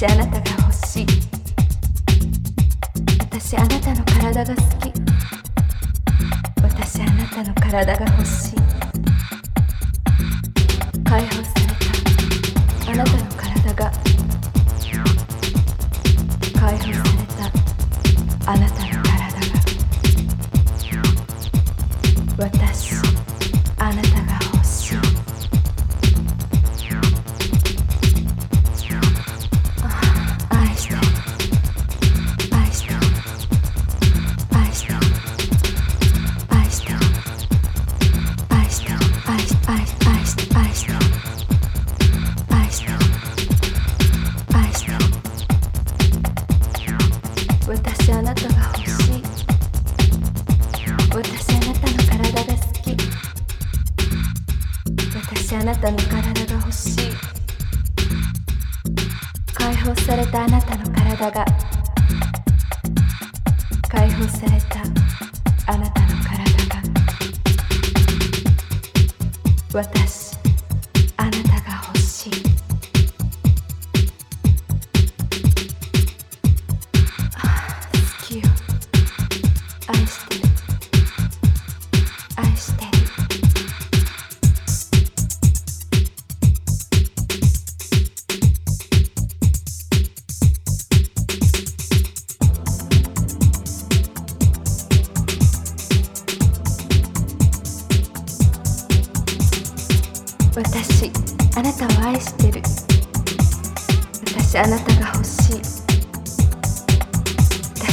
しあなたが。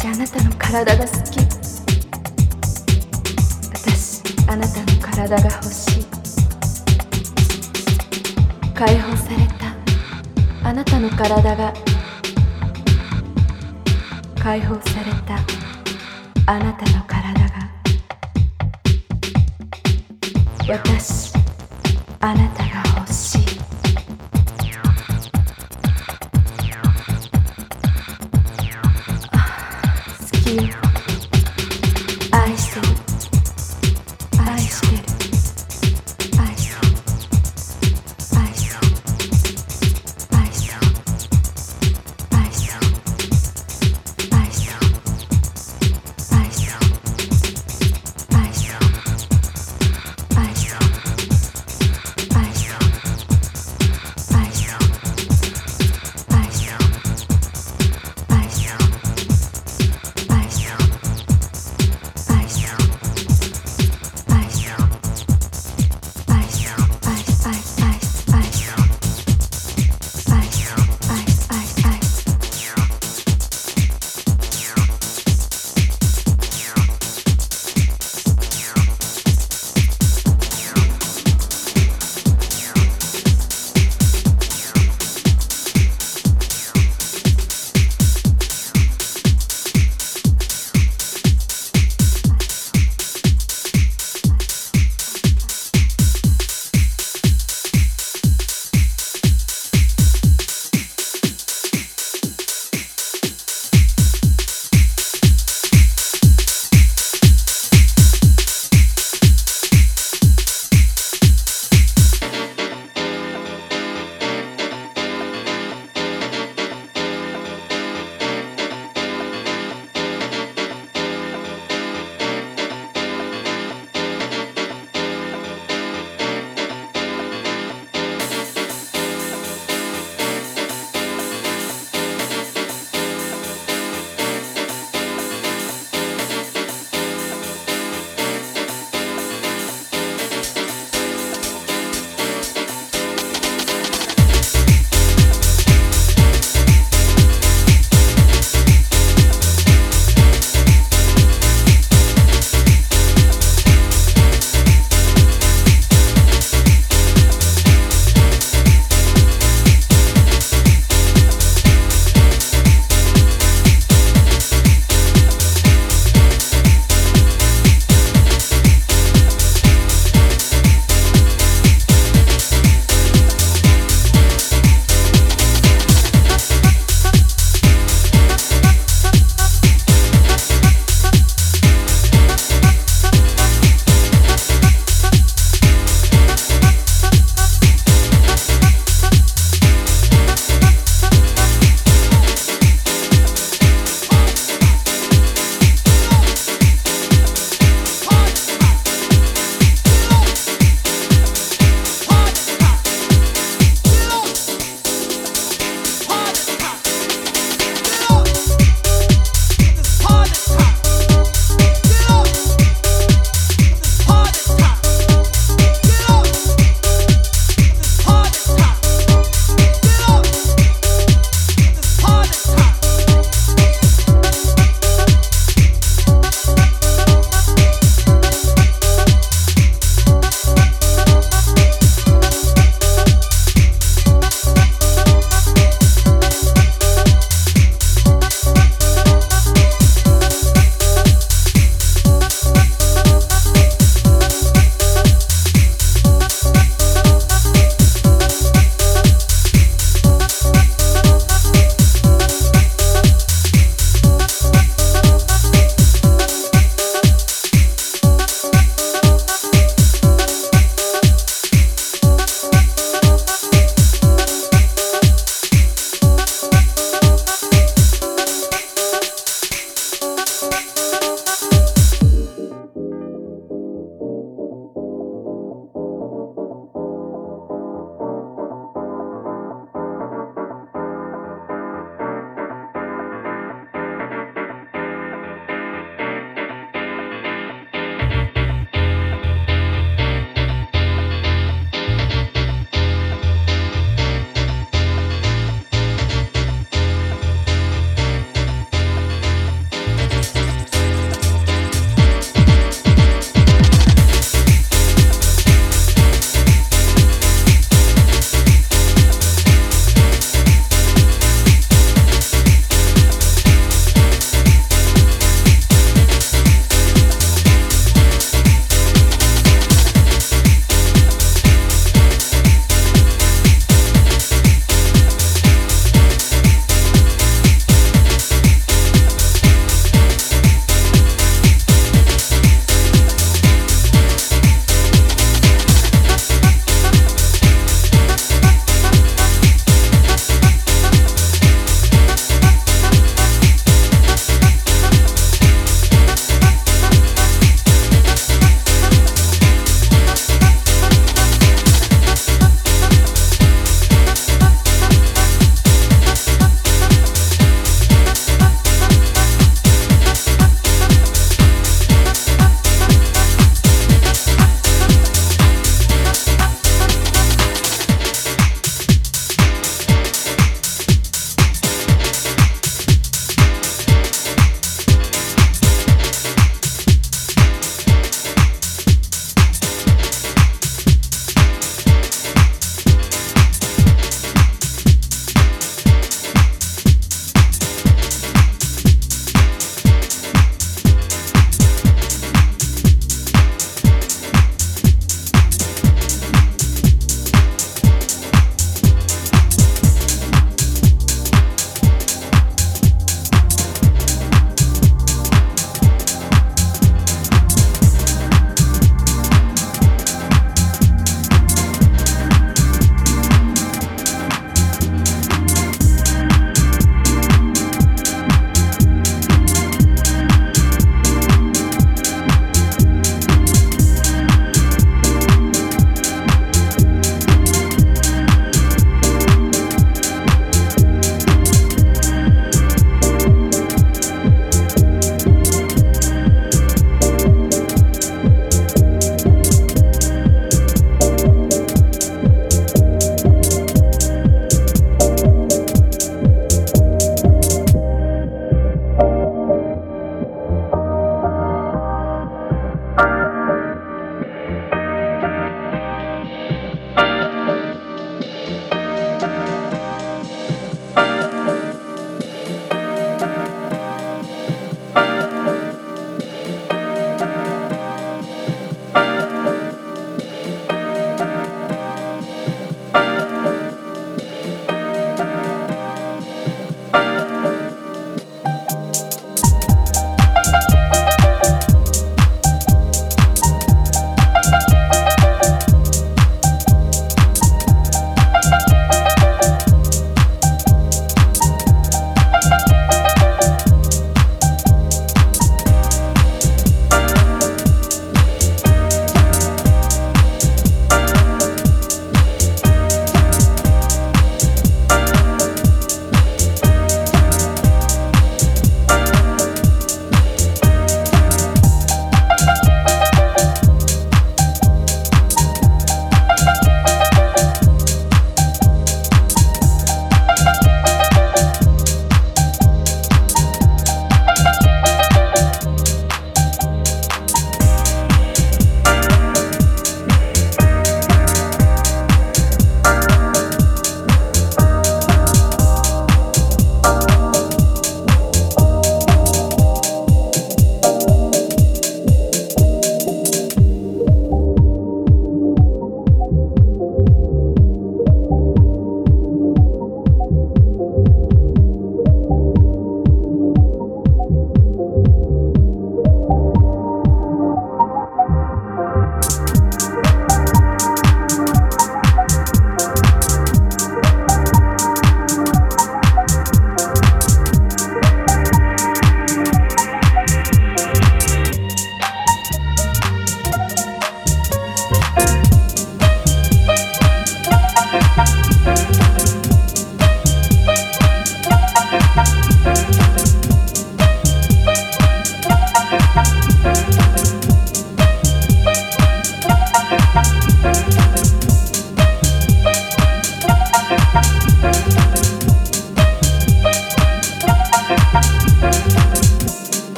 私あなたの体が好き。私あなたの体が欲しい。解放された。あなたの体が。解放された。あなたの体が。私あなた